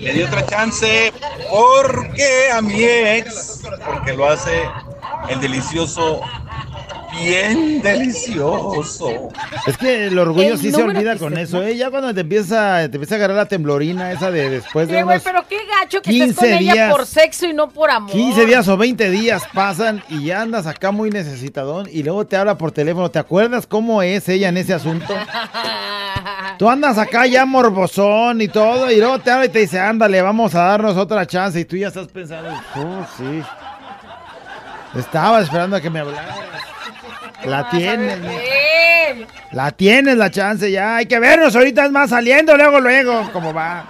Le di otra chance porque a mi ex, porque lo hace el delicioso bien delicioso. Es que el orgullo El sí se olvida con se- eso, ¿eh? Ya cuando te empieza, te empieza a agarrar la temblorina esa de después de güey, unos pero qué gacho que estés con 15 ella días. por sexo y no por amor. 15 días o 20 días pasan y ya andas acá muy necesitadón y luego te habla por teléfono. ¿Te acuerdas cómo es ella en ese asunto? Tú andas acá ya morbosón y todo y luego te habla y te dice, ándale, vamos a darnos otra chance y tú ya estás pensando, oh, sí. Estaba esperando a que me hablaras. La tienes, mi- Eh, la tienes la chance ya. Hay que vernos ahorita, es más, saliendo luego, luego. ¿Cómo va?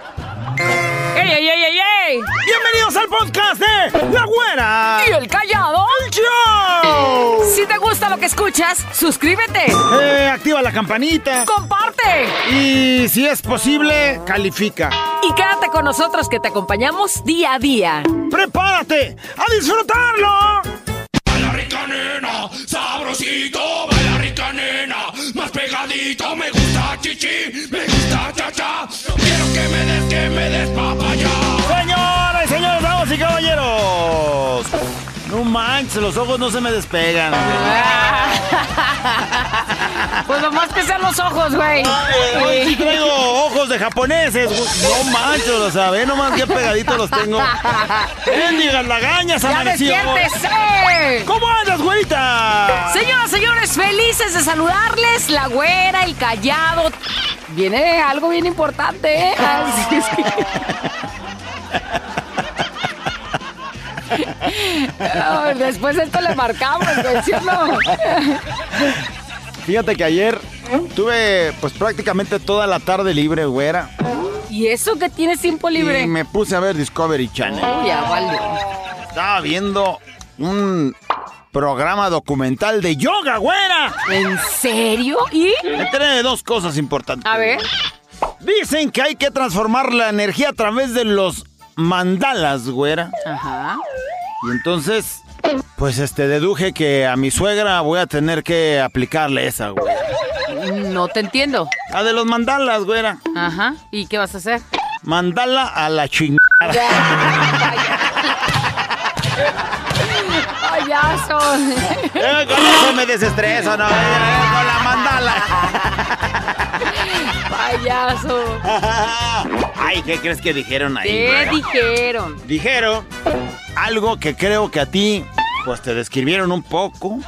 ¡Ey, ey, ey, ey, ey! Bienvenidos al podcast de La Güera. ¿Y el callado? Show. Si te gusta lo que escuchas, suscríbete, Eh, activa la campanita. comparte Y si es posible, califica. y quédate con nosotros que te acompañamos día a día. ¡Prepárate a disfrutarlo! Baila rica nena, sabrosito, baila rica nena, más pegadito, me gusta chichi, me gusta cha-cha, quiero que me des, que me des papaya. Señoras y señores, damas y caballeros. No manches, los ojos no se me despegan. Pues nomás que sean los ojos, güey. Hoy sí traigo ojos de japoneses. No manches, lo sabe, nomás que pegaditos los tengo. Bendigas lagañas, ¡Ya amaneció. despiértese! ¿Cómo andas, güerita? Señoras, señores, felices de saludarles. La güera, el callado. Viene algo bien importante, ¿eh? Así es que- Después de esto le marcamos, güey, ¿sí o no? Fíjate que ayer tuve pues prácticamente toda la tarde libre, güera. ¿Y eso que tienes tiempo libre? Y me puse a ver Discovery Channel. Uy, ya valió. Estaba viendo un programa documental de yoga, güera. ¿En serio? ¿Y? Me enteré de dos cosas importantes. A ver. Dicen que hay que transformar la energía a través de los mandalas, güera. Ajá. Y entonces, pues este, deduje que a mi suegra voy a tener que aplicarle esa, güera. No te entiendo. La de los mandalas, güera. Ajá. ¿Y qué vas a hacer? Mandala a la chingada. Payaso. Eh, con eso me desestreso, ¿no? Eh, Con la mandala. Payaso. Ay, ¿qué crees que dijeron ahí? ¿Qué dijeron? Dijeron algo que creo que a ti, pues te describieron un poco.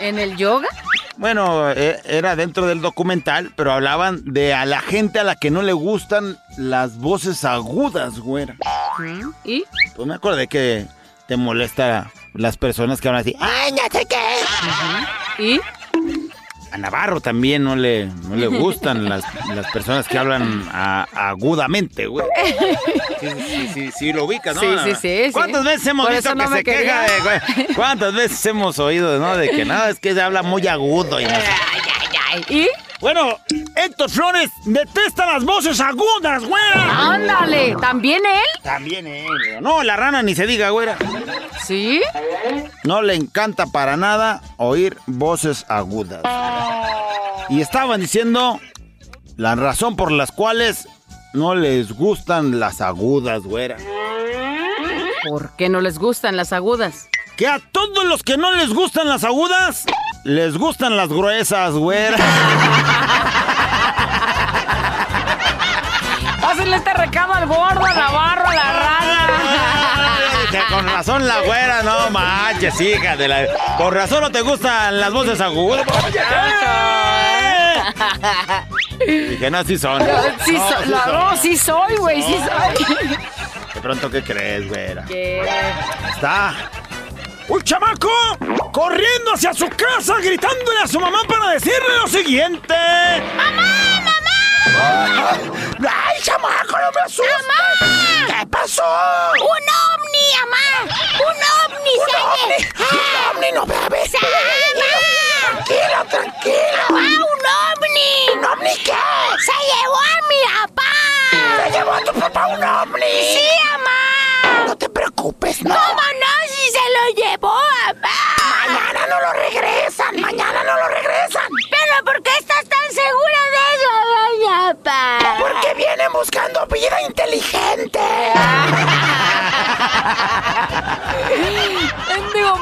¿En el yoga? Bueno, eh, era dentro del documental, pero hablaban de a la gente a la que no le gustan las voces agudas, güera. ¿Y? Pues me acordé que te molesta las personas que hablan así. ¡Ay, no sé qué! ¿Y? A Navarro también no le, no le gustan las, las personas que hablan a- agudamente, güey. Sí, sí, sí, sí, lo ubicas, ¿no? Sí, sí, sí. ¿Cuántas veces hemos Por visto que no se queja de, güey? ¿Cuántas veces hemos oído, no? De que no, es que se habla muy agudo y no sé. ¿Y? Bueno, Héctor Flores detesta las voces agudas, güera. Ándale, ¿también él? También él. No, la rana ni se diga, güera. ¿Sí? No le encanta para nada oír voces agudas. Y estaban diciendo la razón por las cuales no les gustan las agudas, güera. ¿Por qué no les gustan las agudas? Que a todos los que no les gustan las agudas, les gustan las gruesas, güera. Pásenle este recado al gordo, a Navarro, a la rana. Que con razón la güera, no manches, hija de la... Con razón no te gustan las voces agudas. Dije, no, sí son. Sí, No, so- sí la- son. no, sí soy, güey, sí soy. De pronto, ¿qué crees, güera? ¿Qué? Está. Un chamaco corriendo hacia su casa gritándole a su mamá para decirle lo siguiente. ¡Mamá, mamá! ¡Ay, chamaco, no me asustes! ¿Qué pasó? ¡Un ovni, mamá! ¡Un ovni, se ¡Un ovni, no bebes! Tranquila, tranquila. ¡Ah, un ovni! ¿Un ovni qué? ¡Se llevó a mi papá! ¿Se llevó a tu papá un ovni? ¡Sí, mamá! No te preocupes, no. ¿Cómo no? ¡Si se lo llevó, mamá! Mañana no lo regresan, mañana no lo regresan. ¿Pero por qué estás tan segura de eso, doña Pa? Porque vienen buscando vida inteligente. Digo,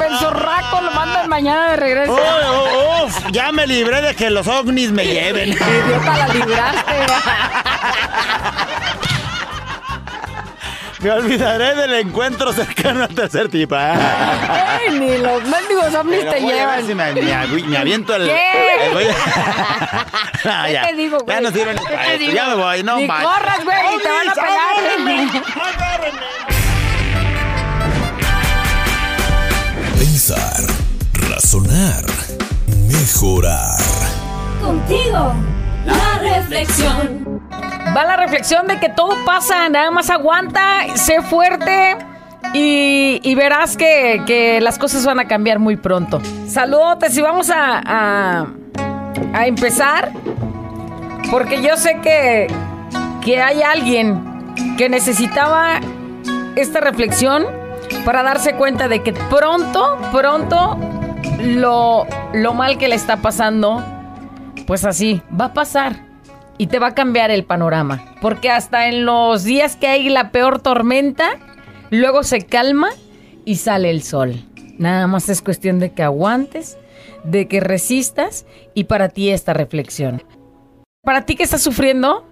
mensorraco lo mandan mañana de regreso. Oh, oh, uf, ya me libré de que los ovnis me lleven. Idiota, la libraste. Me olvidaré del encuentro cercano al tercer tipo. Ey, ni los mendigos ovnis te llevan. si me, me- me aviento el. ¿Qué? el- voy a- Ah, ¿Qué ya. te digo, güey? Ya no sirve ni ¿Qué para te esto. digo? Ya me voy, no más. corras, güey, y te van a pegar. Pensar, razonar, mejorar. Contigo, la reflexión. Va la reflexión de que todo pasa, nada más aguanta, sé fuerte y, y verás que, que las cosas van a cambiar muy pronto. Saludotes y vamos a, a, a empezar porque yo sé que, que hay alguien que necesitaba esta reflexión para darse cuenta de que pronto, pronto lo, lo mal que le está pasando, pues así, va a pasar y te va a cambiar el panorama. Porque hasta en los días que hay la peor tormenta, luego se calma y sale el sol. Nada más es cuestión de que aguantes, de que resistas y para ti esta reflexión. Para ti que estás sufriendo,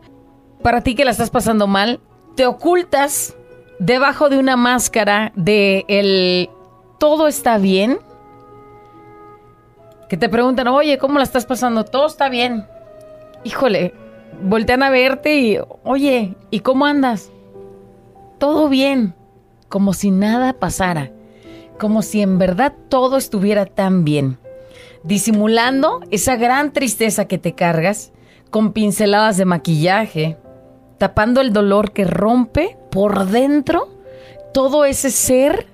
para ti que la estás pasando mal, te ocultas debajo de una máscara de el todo está bien. Que te preguntan, oye, ¿cómo la estás pasando? Todo está bien. Híjole, voltean a verte y, oye, ¿y cómo andas? Todo bien, como si nada pasara, como si en verdad todo estuviera tan bien, disimulando esa gran tristeza que te cargas con pinceladas de maquillaje, tapando el dolor que rompe por dentro todo ese ser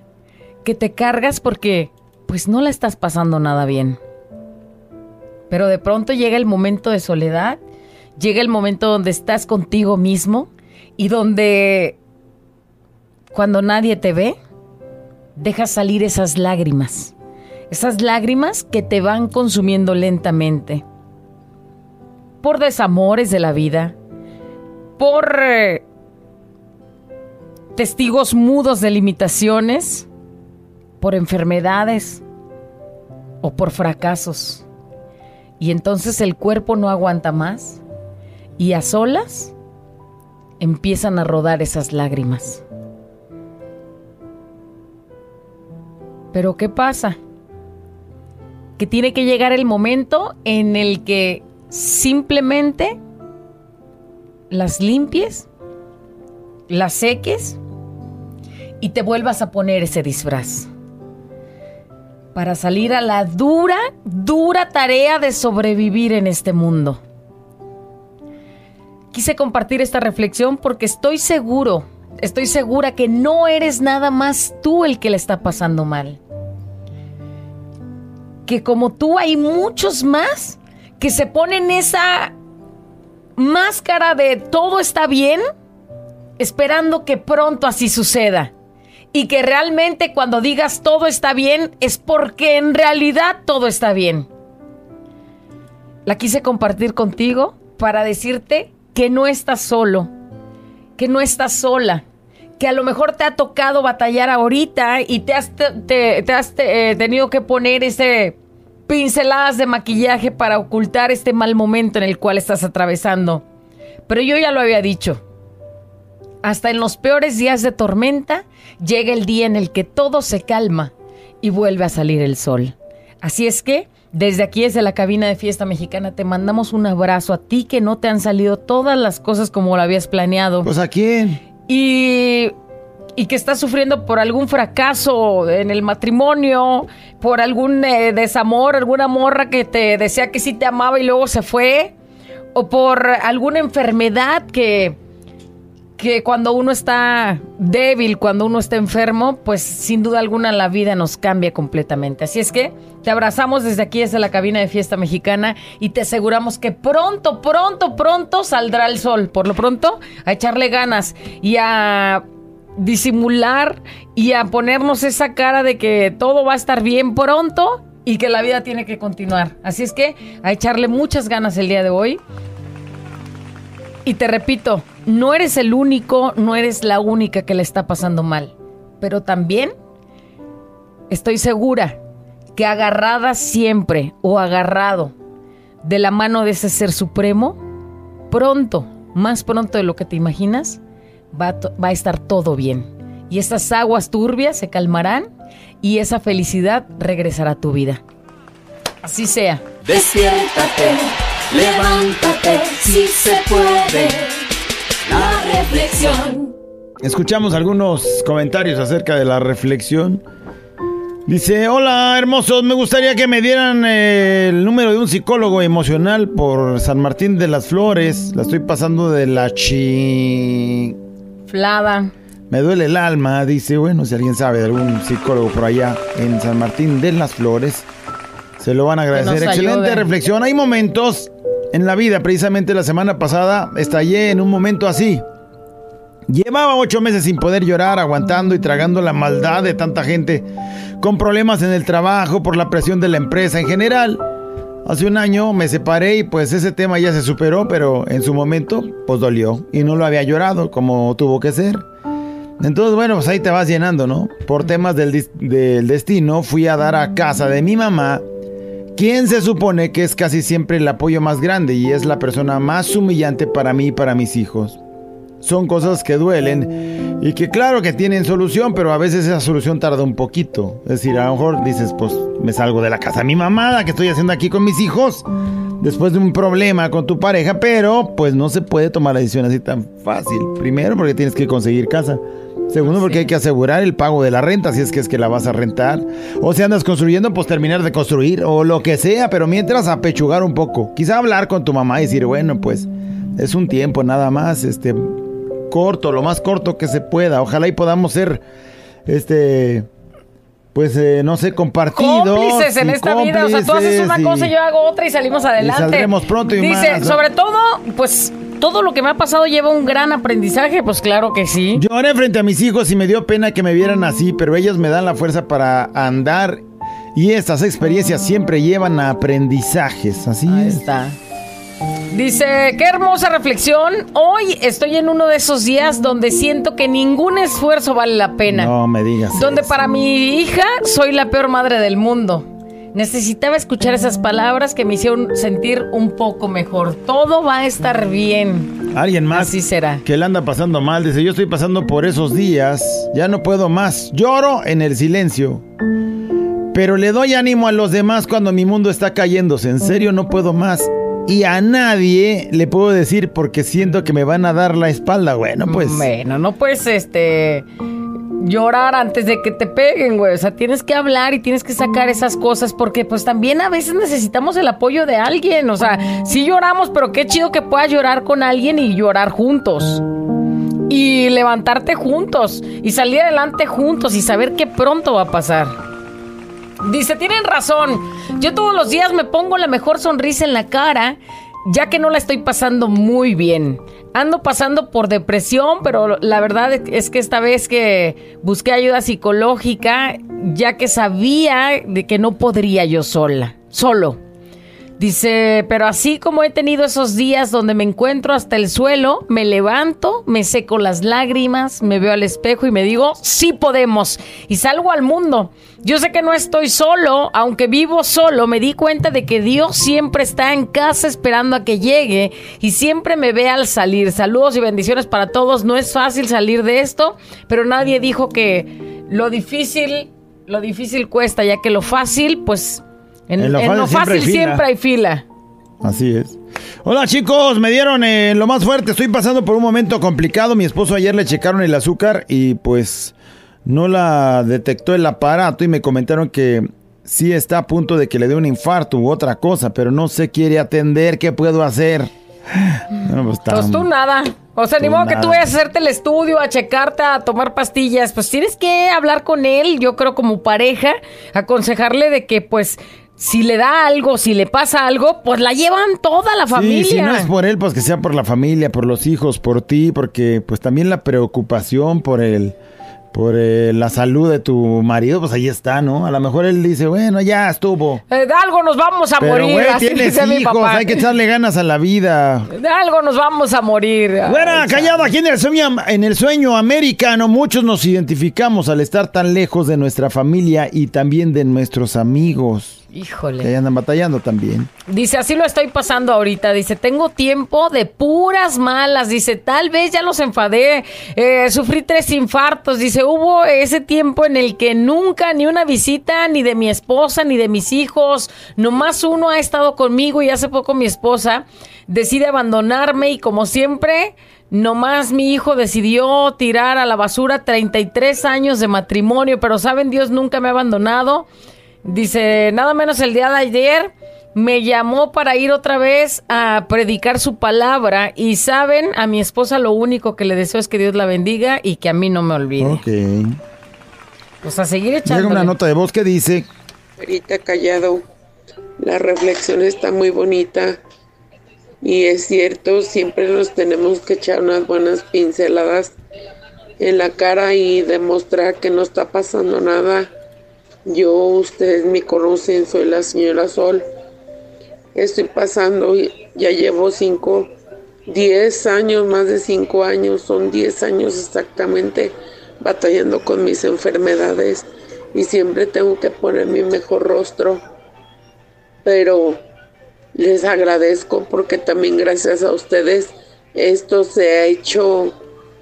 que te cargas porque pues no la estás pasando nada bien. Pero de pronto llega el momento de soledad, llega el momento donde estás contigo mismo y donde cuando nadie te ve, dejas salir esas lágrimas. Esas lágrimas que te van consumiendo lentamente. Por desamores de la vida, por eh, testigos mudos de limitaciones, por enfermedades o por fracasos. Y entonces el cuerpo no aguanta más y a solas empiezan a rodar esas lágrimas. Pero ¿qué pasa? Que tiene que llegar el momento en el que simplemente las limpies, las seques y te vuelvas a poner ese disfraz para salir a la dura, dura tarea de sobrevivir en este mundo. Quise compartir esta reflexión porque estoy seguro, estoy segura que no eres nada más tú el que le está pasando mal. Que como tú hay muchos más que se ponen esa máscara de todo está bien, esperando que pronto así suceda y que realmente cuando digas todo está bien es porque en realidad todo está bien. La quise compartir contigo para decirte que no estás solo, que no estás sola, que a lo mejor te ha tocado batallar ahorita y te has, te- has, eh, tenido que poner ese pinceladas de maquillaje para ocultar este mal momento en el cual estás atravesando. Pero yo ya lo había dicho. Hasta en los peores días de tormenta llega el día en el que todo se calma y vuelve a salir el sol. Así es que, desde aquí, desde la cabina de fiesta mexicana, te mandamos un abrazo a ti que no te han salido todas las cosas como lo habías planeado Pues a quién? y, y que estás sufriendo por algún fracaso en el matrimonio, por algún eh, desamor, alguna morra que te decía que sí te amaba y luego se fue, o por alguna enfermedad que, que cuando uno está débil, cuando uno está enfermo, pues sin duda alguna la vida nos cambia completamente. Así es que te abrazamos desde aquí, desde la cabina de fiesta mexicana y te aseguramos que pronto, pronto, pronto saldrá el sol. Por lo pronto, a echarle ganas y a disimular y a ponernos esa cara de que todo va a estar bien pronto y que la vida tiene que continuar. Así es que a echarle muchas ganas el día de hoy. Y te repito, no eres el único, no eres la única que le está pasando mal. Pero también estoy segura que agarrada siempre o agarrado de la mano de ese ser supremo, pronto, más pronto de lo que te imaginas, va a, estar todo bien. Y estas aguas turbias se calmarán y esa felicidad regresará a tu vida. Así sea. Despiértate, levántate, si se puede. Reflexión. Escuchamos algunos comentarios acerca de la reflexión. Dice, hola hermosos, me gustaría que me dieran eh, el número de un psicólogo emocional por San Martín de las Flores. La estoy pasando de la chi... Flada. Me duele el alma, dice, bueno, si alguien sabe de algún psicólogo por allá en San Martín de las Flores, se lo van a agradecer. Excelente ayude. reflexión. Hay momentos en la vida, precisamente la semana pasada, estallé en un momento así. Llevaba ocho meses sin poder llorar, aguantando y tragando la maldad de tanta gente, con problemas en el trabajo, por la presión de la empresa en general. Hace un año me separé y pues ese tema ya se superó, pero en su momento pues dolió y no lo había llorado como tuvo que ser. Entonces, bueno, pues ahí te vas llenando, ¿no? Por temas del, del destino, fui a dar a casa de mi mamá, quien se supone que es casi siempre el apoyo más grande y es la persona más humillante para mí y para mis hijos. Son cosas que duelen y que claro que tienen solución, pero a veces esa solución tarda un poquito. Es decir, a lo mejor dices, pues me salgo de la casa de mi mamá, que estoy haciendo aquí con mis hijos? Después de un problema con tu pareja, pero pues no se puede tomar la decisión así tan fácil. Primero porque tienes que conseguir casa. Segundo porque hay que asegurar el pago de la renta si es que es que la vas a rentar. O si andas construyendo, pues terminar de construir o lo que sea, pero mientras apechugar un poco. Quizá hablar con tu mamá y decir, bueno, pues es un tiempo nada más, este corto, lo más corto que se pueda. Ojalá y podamos ser, este, pues eh, no sé, compartidos. cómplices en y esta vida. O sea, tú haces una y- cosa y yo hago otra y salimos adelante. saldremos pronto y Dice, más, sobre todo, pues todo lo que me ha pasado lleva un gran aprendizaje. Pues claro que sí. Lloré frente a mis hijos y me dio pena que me vieran así, pero ellos me dan la fuerza para andar y estas experiencias siempre llevan a aprendizajes, así Ahí es. está. Dice, qué hermosa reflexión. Hoy estoy en uno de esos días donde siento que ningún esfuerzo vale la pena. No me digas. donde eso. para mi hija soy la peor madre del mundo. Necesitaba escuchar esas palabras que me hicieron sentir un poco mejor. Todo va a estar bien. Alguien más Así será. que le anda pasando mal, dice, yo estoy pasando por esos días, ya no puedo más, lloro en el silencio. Pero le doy ánimo a los demás cuando mi mundo está cayéndose, en serio no puedo más. Y a nadie le puedo decir porque siento que me van a dar la espalda. Bueno, pues... Bueno, no puedes este llorar antes de que te peguen, güey. O sea, tienes que hablar y tienes que sacar esas cosas porque pues también a veces necesitamos el apoyo de alguien. O sea, sí lloramos, pero qué chido que puedas llorar con alguien y llorar juntos. Y levantarte juntos y salir adelante juntos y saber que pronto va a pasar. Dice, tienen razón. Yo todos los días me pongo la mejor sonrisa en la cara, ya que no la estoy pasando muy bien. Ando pasando por depresión, pero la verdad es que esta vez que busqué ayuda psicológica, ya que sabía de que no podría yo sola, solo. Dice, pero así como he tenido esos días donde me encuentro hasta el suelo, me levanto, me seco las lágrimas, me veo al espejo y me digo, sí podemos. Y salgo al mundo. Yo sé que no estoy solo, aunque vivo solo, me di cuenta de que Dios siempre está en casa esperando a que llegue y siempre me ve al salir. Saludos y bendiciones para todos. No es fácil salir de esto, pero nadie dijo que lo difícil, lo difícil cuesta, ya que lo fácil, pues... En, En lo en lo fácil siempre hay fila. siempre hay fila. Así es. Hola chicos, me dieron eh, lo más fuerte. Estoy pasando por un momento complicado. Mi esposo ayer le checaron el azúcar y pues no la detectó el aparato y me comentaron que sí está a punto de que le dé un infarto u otra cosa, pero no se quiere atender. ¿Qué puedo hacer? No, pues, Pues tú nada. O sea, ni modo que tú vayas a hacerte el estudio, a checarte, a tomar pastillas. Pues tienes que hablar con él, yo creo como pareja, aconsejarle de que pues si le da algo, si le pasa algo, pues la llevan toda la Sí, familia. si no es por él, pues que sea por la familia, por los hijos, por ti, porque pues también la preocupación por el por eh, la salud de tu marido, pues ahí está, ¿no? A lo mejor él dice, bueno, ya estuvo. Eh, de algo nos vamos a Pero, morir. güey, así tienes dice mi hijos, papá. hay que echarle ganas a la vida. De algo nos vamos a morir. Bueno, callado, aquí en el, sueño, en el sueño americano, muchos nos identificamos al estar tan lejos de nuestra familia y también de nuestros amigos. Que ahí Híjole. andan batallando también. Dice, así lo estoy pasando ahorita. Dice, tengo tiempo de puras malas. Dice, tal vez ya los enfadé. Eh, sufrí tres infartos. Dice, hubo ese tiempo en el que nunca ni una visita ni de mi esposa ni de mis hijos. Nomás uno ha estado conmigo y hace poco mi esposa decide abandonarme y como siempre... Nomás mi hijo decidió tirar a la basura 33 años de matrimonio, pero saben, Dios nunca me ha abandonado. Dice, nada menos el día de ayer me llamó para ir otra vez a predicar su palabra y saben, a mi esposa lo único que le deseo es que Dios la bendiga y que a mí no me olvide. Ok. Pues a seguir Llega echando. una nota de voz que dice, Ahorita callado, la reflexión está muy bonita y es cierto, siempre nos tenemos que echar unas buenas pinceladas en la cara y demostrar que no está pasando nada. Yo, ustedes me conocen, soy la señora Sol. Estoy pasando, ya llevo cinco, diez años, más de cinco años, son diez años exactamente batallando con mis enfermedades y siempre tengo que poner mi mejor rostro. Pero les agradezco porque también gracias a ustedes esto se ha hecho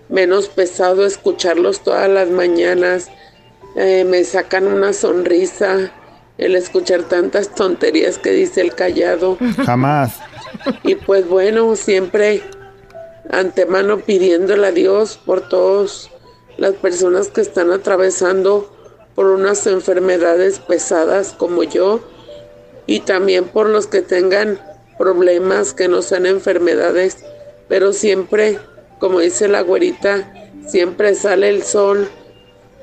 menos pesado escucharlos todas las mañanas. Eh, me sacan una sonrisa el escuchar tantas tonterías que dice el callado. jamás. Y pues bueno, siempre antemano pidiéndole a Dios por todas las personas que están atravesando por unas enfermedades pesadas como yo y también por los que tengan problemas que no sean enfermedades, pero siempre, como dice la güerita, siempre sale el sol.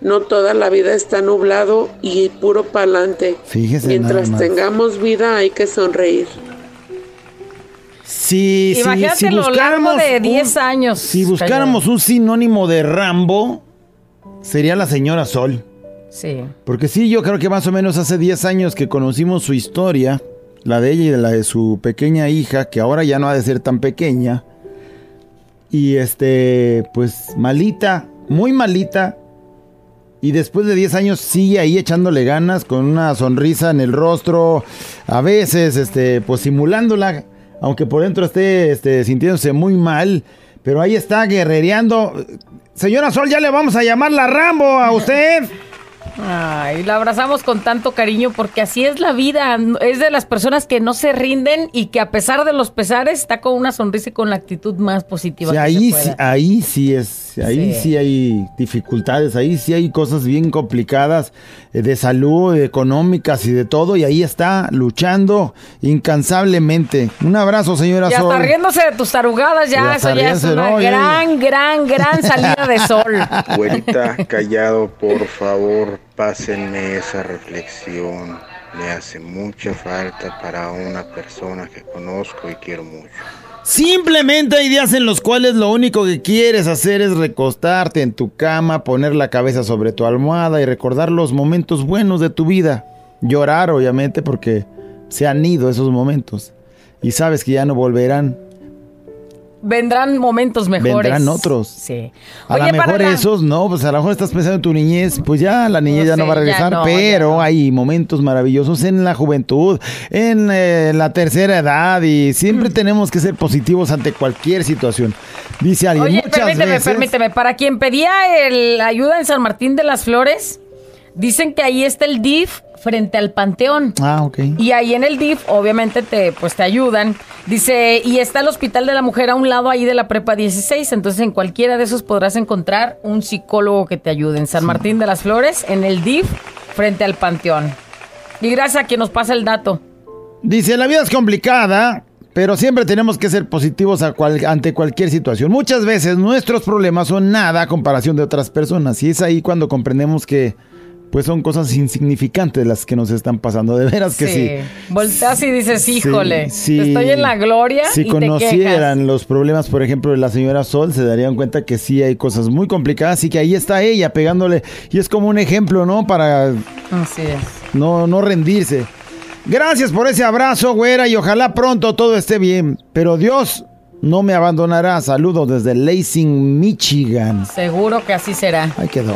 No toda la vida está nublado y puro pa'lante. Fíjese Mientras nada más. tengamos vida hay que sonreír. Si, si- Imagínate si lo largo buscáramos de un- 10 años. Si buscáramos un sinónimo de Rambo, sería la señora Sol. Sí. Porque sí, yo creo que más o menos hace 10 años que conocimos su historia, la de ella y de la de su pequeña hija, que ahora ya no ha de ser tan pequeña. Y este, pues malita, muy malita. Y después de 10 años sigue ahí echándole ganas, con una sonrisa en el rostro, a veces, este, pues simulándola, aunque por dentro esté este, sintiéndose muy mal. Pero ahí está guerrereando. Señora Sol, ya le vamos a llamar la Rambo a usted. Ay, la abrazamos con tanto cariño porque así es la vida. Es de las personas que no se rinden y que a pesar de los pesares está con una sonrisa y con la actitud más positiva. Sí, que ahí, se sí, ahí sí es, ahí Sí. sí. hay dificultades, ahí sí hay cosas bien complicadas eh, de salud, económicas y de todo, y ahí está luchando incansablemente. Un abrazo, señora Y hasta Sol. riéndose de tus tarugadas, ya, hasta eso ya es riéndose, una ¿no? Ya- gran, gran, gran salida de sol. Güerita, callado, por favor, pásenme esa reflexión. Me hace mucha falta para una persona que conozco y quiero mucho. Simplemente hay días en los cuales lo único que quieres hacer es recostarte en tu cama, poner la cabeza sobre tu almohada y recordar los momentos buenos de tu vida. Llorar, obviamente, porque se han ido esos momentos. Y sabes que ya no volverán. Vendrán momentos mejores. Vendrán otros. Sí. A lo mejor la- esos, no, pues a lo mejor estás pensando en tu niñez, pues ya la niñez No ya no va a regresar, no, pero no. hay momentos maravillosos en la juventud, en eh, la tercera edad y Mm. siempre tenemos que ser positivos ante cualquier situación. Dice alguien, Oye, muchas permíteme, veces... permíteme. Para quien pedía el ayuda en San Martín de las Flores, dicen que ahí está el DIF frente al Panteón. Ah, ok. Y ahí en el DIF, obviamente, te, pues te ayudan. Dice, y está el Hospital de la Mujer a un lado ahí de la Prepa 16. Entonces, en cualquiera de esos podrás encontrar un psicólogo que te ayude. En San Martín de las Flores, en el DIF, frente al Panteón. Y gracias a quien nos pasa el dato. Dice, la vida es complicada, pero siempre tenemos que ser positivos a cual- ante cualquier situación. Muchas veces nuestros problemas son nada a comparación de otras personas y es ahí cuando comprendemos que pues son cosas insignificantes las que nos están pasando. De veras que sí. Volteas y dices, híjole, sí. estoy en la gloria Si y conocieran los problemas, por ejemplo, de la señora Sol, se darían cuenta que sí hay cosas muy complicadas y que ahí está ella pegándole. Y es como un ejemplo, ¿no? Para Así es. no, no rendirse. Gracias por ese abrazo, güera, y ojalá pronto todo esté bien. Pero Dios no me abandonará. Saludos desde Lansing, Michigan. Seguro que así será. Ahí quedó.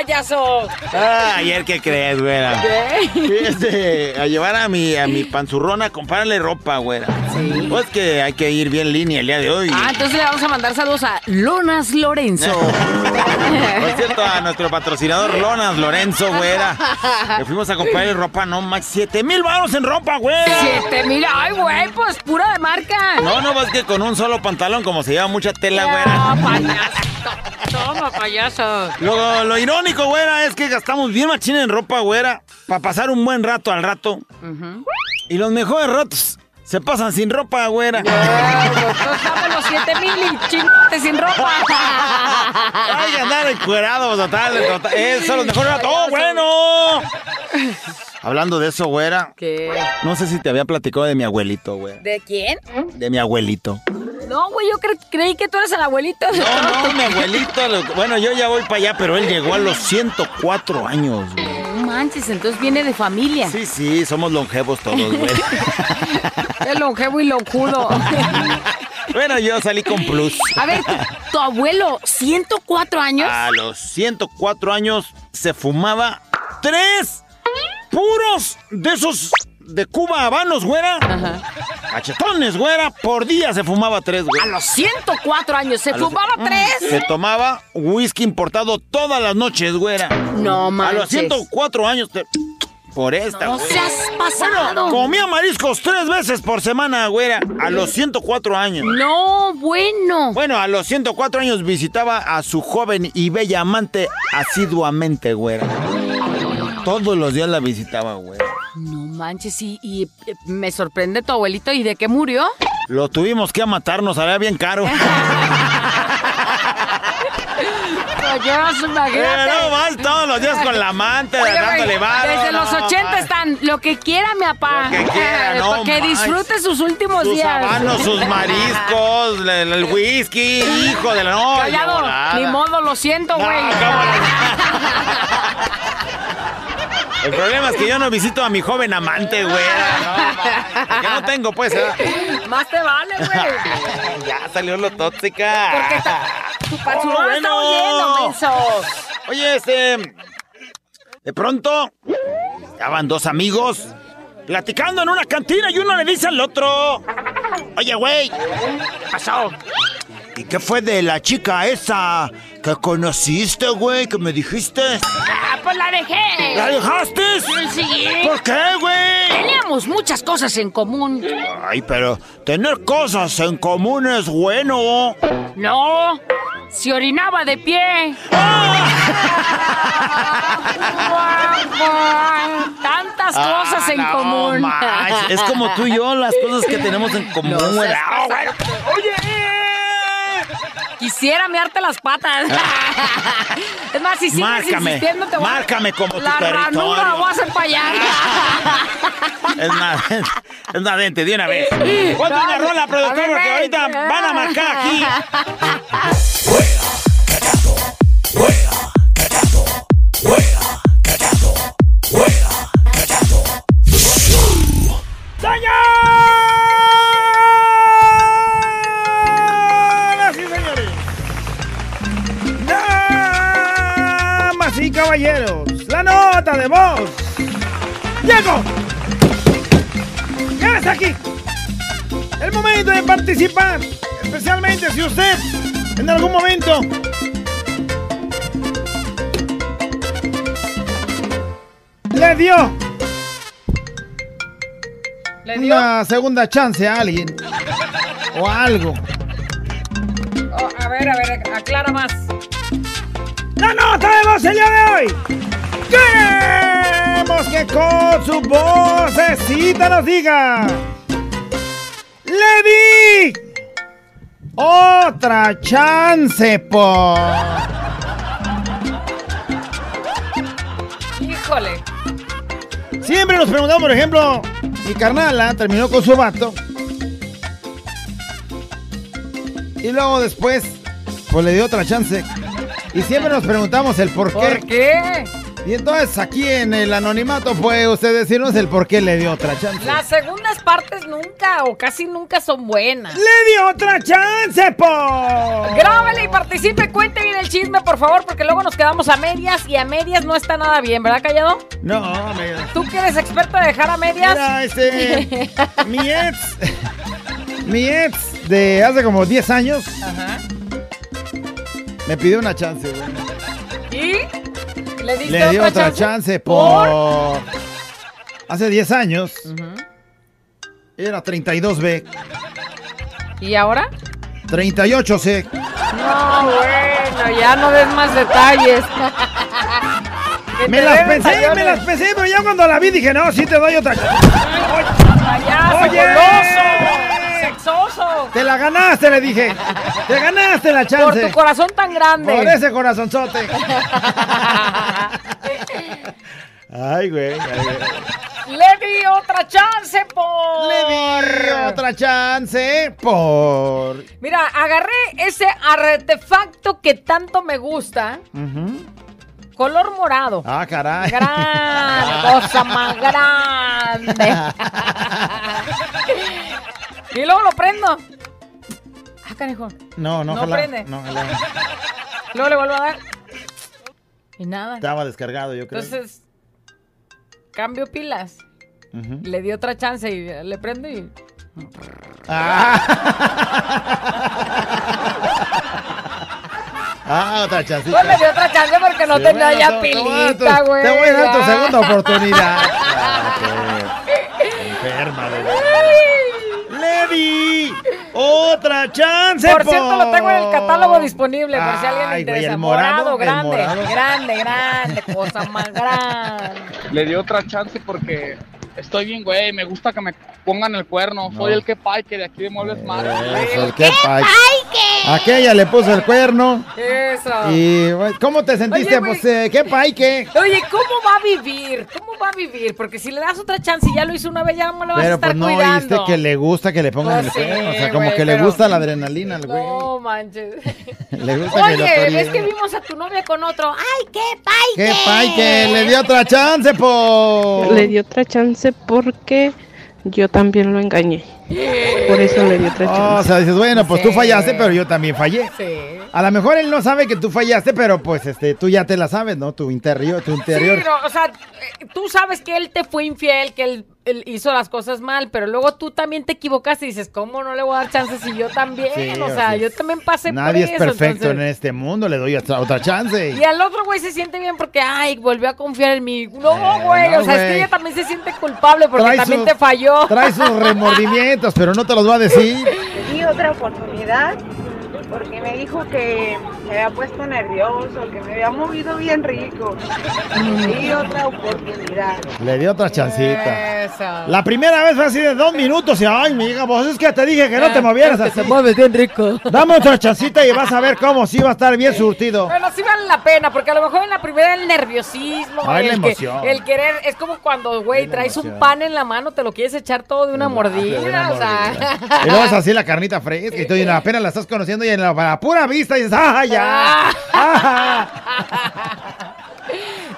Hurra! ¡Ya, payaso! Ah, ayer, ¿qué crees, güera? ¿Qué? Este, a llevar a mi, a mi panzurrona a comprarle ropa, güera. Sí. Pues que hay que ir bien línea el día de hoy. Ah, entonces le vamos a mandar saludos a Lonas Lorenzo. Por cierto, a nuestro patrocinador Lonas Lorenzo, güera. Le fuimos a comprarle ropa, no más, 7 mil baros en ropa, güera. Siete mil. Ay, güey, pues pura de marca. No, no, es que con un solo pantalón, como se lleva mucha tela, No, güera. payaso. Toma, payaso. Lo, lo irónico, güera, es que gastamos bien machín en ropa, güera, para pasar un buen rato al rato. Y los mejores ratos se pasan sin ropa, güera. Dame los siete mil y chingate sin ropa. Hay que andar encuerado, total, total. Son los mejores ratos. ¡Oh, bueno! Hablando de eso, güera, ¿Qué? no sé si te había platicado de mi abuelito, güera. ¿De quién? De mi abuelito. No, güey, yo cre- creí que tú eres el abuelito. No, no, mi abuelito. Bueno, yo ya voy para allá, pero él llegó a los 104 años, güey. No manches, entonces viene de familia. Sí, sí, somos longevos todos, güey. El longevo y locudo. Bueno, yo salí con plus. A ver, tu, tu abuelo, 104 años. A los 104 años se fumaba tres puros de esos de Cuba habanos, güera. Ajá. Cachetones, güera. Por día se fumaba tres, güey. A los 104 años, ¿se A los- fumaba tres? Se tomaba whisky importado todas las noches, güera. No A manches. los 104 años te- Por esta, No güera. seas pasado. Comía mariscos tres veces por semana, güera. A los 104 años. No, bueno. Bueno, a los 104 años visitaba a su joven y bella amante asiduamente, güera. Todos los días la visitaba, güera. No manches, y, y, eh, me sorprende tu abuelito. ¿Y de qué murió? Lo tuvimos que matar, nos salía bien caro. Payaso, imagínate. Pero vas todos los días con la amante, Oye, dándole. Desde no, los 80 ma- están lo que quiera mi papá. Lo que quiera, no Para que disfrute sus últimos Sus días. sus mariscos, el, el whisky, hijo de la no, de Callado, ni modo, lo siento, No, güey. ¿cómo El problema es que yo no visito a mi joven amante, güey. No, no, que no tengo, pues. ¿eh? Más te vale, güey. Ya salió lo tóxica. Porque está, tu Oh, está bueno. oyendo, menso. Oye, este. De pronto, estaban dos amigos platicando en una cantina y uno le dice al otro: Oye, güey, ¿qué pasó? ¿Y qué fue de la chica esa que conociste, güey? Que me dijiste. Ah, pues la dejé. ¿La dejaste? Sí. ¿Por qué, güey? Teníamos muchas cosas en común. Ay, pero tener cosas en común es bueno. No, se orinaba de pie. Tantas cosas en Ah, no común. Es como tú y yo, las cosas que tenemos en común, No Ah. Oye. Quisiera mearte las patas. es más, si sigues Márcame, insistiendo, te voy a- márcame como tu La ranura territorio. la voy a hacer para allá. Es más, es más, de una vez. Ponte una rola, productor, porque ahorita van a marcar aquí. Una segunda chance a alguien o a algo. Oh, a ver, a ver, aclara más. ¡La nota de voz el día de hoy! ¡Queremos que con su vocecita nos diga! ¡Le di! ¡Otra chance, por! Híjole. Siempre nos preguntamos, por ejemplo, mi carnala terminó con su vato. Y luego después, pues le dio otra chance. Y siempre nos preguntamos el por qué. ¿Por qué? Y entonces aquí en el anonimato puede usted decirnos el por qué le dio otra chance. Las segundas partes nunca o casi nunca son buenas. ¡Le dio otra chance, por! Grábale y participe, cuente bien el chisme, por favor, porque luego nos quedamos a medias y a medias no está nada bien, ¿verdad, Callado? No, mira. ¿Tú que eres experto de dejar a medias? Mira, este. mi ex. Mi ex de hace como 10 años Ajá. me pidió una chance, güey. ¿Le diste Le dio otra, otra chance, por. Hace 10 años. Era 32B. ¿Y ahora? 38C. No, bueno, ya no des más detalles. Me las pensé, me las pensé, pero ya cuando la vi dije, no, sí te doy otra chance. ¡Payaso, Oye. ¡Sexoso! Te la ganaste, le dije. Te ganaste la Por chance. tu corazón tan grande. Por ese corazonzote. Ay, güey. ay, güey. Le di otra chance por. Le di otra chance por. Mira, agarré ese artefacto que tanto me gusta. Color morado. Ah, caray. Gran, cosa más grande. y luego lo prendo. Ah, canijo. No, no, No ojalá. prende. No, ojalá. Luego le vuelvo a dar. Y nada. Estaba descargado, yo creo. Entonces, cambio pilas. Le di otra chance y le prendo y. Ah, otra chancita. Pues le di otra chance porque no Sí, tenía bueno, ya pilita, güey. Te voy a dar tu segunda oportunidad. Ah, qué Enferma, de verdad. Otra chance. Por cierto, lo tengo en el catálogo disponible por si a alguien le Ay, güey, interesa. el morado, grande, morado. grande, grande, cosa más grande. Le di otra chance porque estoy bien, güey. Me gusta que me pongan el cuerno. Soy el que que de aquí de Muebles Mares. Eso, el que Aquella le puso el cuerno. Eso. Y, ¿cómo te sentiste? Oye, pues, eh, ¿qué paique? Oye, ¿cómo va a vivir? ¿Cómo va a vivir? Porque si le das otra chance y ya lo hizo una vez, ya no me lo vas a Pero estar pues no cuidando. oíste que le gusta que le pongan Pues el sí, cuerno. O sea, como que le gusta la adrenalina al güey. No manches. Le gusta que lo Oye, ves que vimos a tu novia con otro. ¡Ay, qué ¿Qué paique? Le dio otra chance, por. Le di otra chance porque yo también lo engañé. Por eso le di otra Oh, chance. o sea, dices, bueno, pues tú fallaste, pero yo también fallé. Sí. A lo mejor él no sabe que tú fallaste, pero pues este, tú ya te la sabes, ¿no? Tu interior, tu interior. Sí, no, o sea, eh, tú sabes que él te fue infiel, que él, él hizo las cosas mal, pero luego tú también te equivocaste y dices, ¿cómo no le voy a dar chances si yo también? Sí, o sea, yo es. también pasé Nadie por es eso. perfecto entonces- en este mundo, le doy otra, otra chance. Y al otro güey se siente bien porque, ay, volvió a confiar en mí. No, Eh, güey, no, o sea, es que ella también se siente culpable porque Trae también te falló. Trae sus remordimientos, pero no te los va a decir. di otra oportunidad porque me dijo que me había puesto nervioso, que me había movido bien rico. Le di otra oportunidad. Le dio otra chancita. Eso. La primera vez fue así de dos minutos y ay, mi hija, pues es que te dije que no te movieras así. te mueves bien rico. Dame otra chancita y vas a ver cómo sí va a estar bien surtido. Bueno, sí vale la pena, porque a lo mejor en la primera el nerviosismo, Ay, la el, que- emoción. el querer, es como cuando, güey, traes un pan en la mano, te lo quieres echar todo de una mordida, de una o sea. Y luego es así la carnita fresca y tú y apenas la estás conociendo y en la, pura vista dices, ¡ah, ya!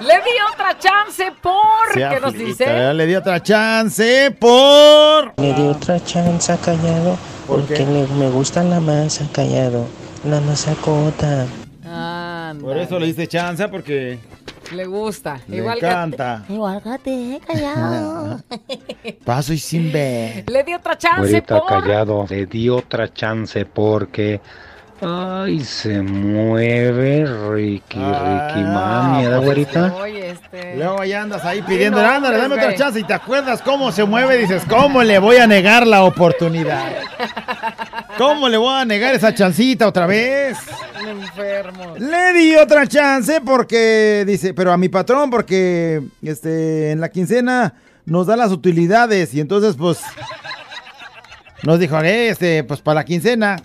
Le di otra chance por, ¿qué nos dice? le di otra chance por... Le di otra chance a Callado porque le- me gusta la masa Callado. La masa cota. Por eso le diste chance porque Le gusta. le Igual encanta. Igual que te, callado. Paso y sin ver. Le di otra chance Güerita por. callado, le di otra chance porque Ay, se mueve Ricky, Ricky, mami, ¿da güerita? Oye, este. Luego ya andas ahí pidiendo, no, ándale, dame pues, otra chance y te acuerdas cómo se mueve, dices, ¿cómo le voy a negar la oportunidad? ¿Cómo le voy a negar esa chancita otra vez? Enfermo. Le di otra chance porque, dice, pero a mi patrón porque, este, en la quincena nos da las utilidades y entonces, pues, nos dijo, "Eh, este, pues para la quincena,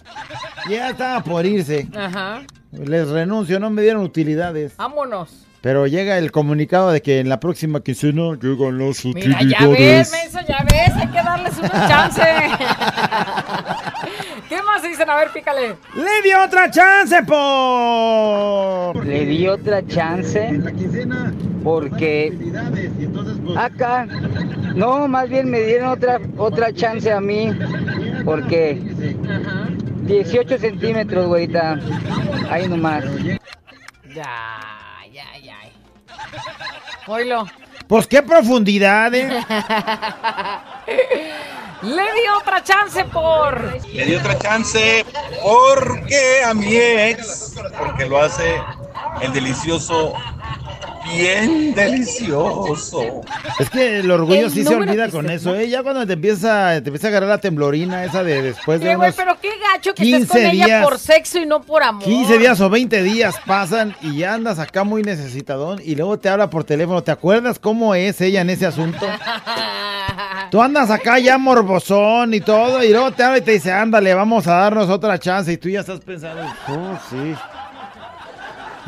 ya estaba por irse. Ajá. Les renuncio, no me dieron utilidades. Vámonos. Pero llega el comunicado de que en la próxima quincena llegan Mira, utilidades. ya ves, ya ves, hay que darles una chance. ¿Qué más dicen? A ver, pícale. Le di otra chance por... Le di otra chance porque acá no, más bien me dieron otra otra chance a mí porque 18 centímetros, güerita, ahí nomás. Ya, ya, ya. Oilo. Pues qué profundidad, ¿eh? Le di otra chance por. Le di otra chance porque a mi ex, porque lo hace el delicioso, bien delicioso. Es que el orgullo El sí se olvida con eso, ¿eh? Ya cuando te empieza, te empieza a agarrar la temblorina esa de después de Sí, güey, unos pero qué gacho que estés con 15 ella por sexo y no por amor. 15 días o 20 días pasan y ya andas acá muy necesitadón y luego te habla por teléfono. ¿Te acuerdas cómo es ella en ese asunto? Tú andas acá ya morbosón y todo y luego te habla y te dice, ándale, vamos a darnos otra chance y tú ya estás pensando, oh, sí.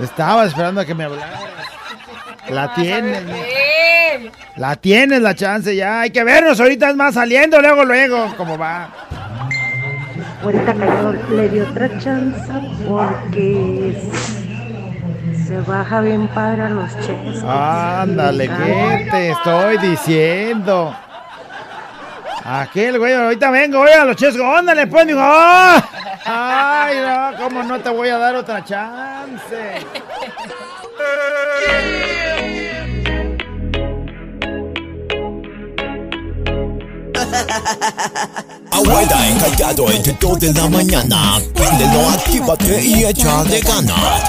Estaba esperando a que me hablaras. La tienes, la tienes la chance ya. Hay que vernos ahorita es más saliendo luego, luego. ¿Cómo va? Ahorita le dio otra chance porque se baja bien padre a los chescos. Ándale, ¿qué te estoy diciendo? Aquel güey, ahorita vengo, voy a los chescos, ándale, pues, digo, ¡ah! Ay, no, ¿cómo no te voy a dar otra chance? Abuela encallado entre 2 de la mañana. Préndelo, actívate y échale ganas.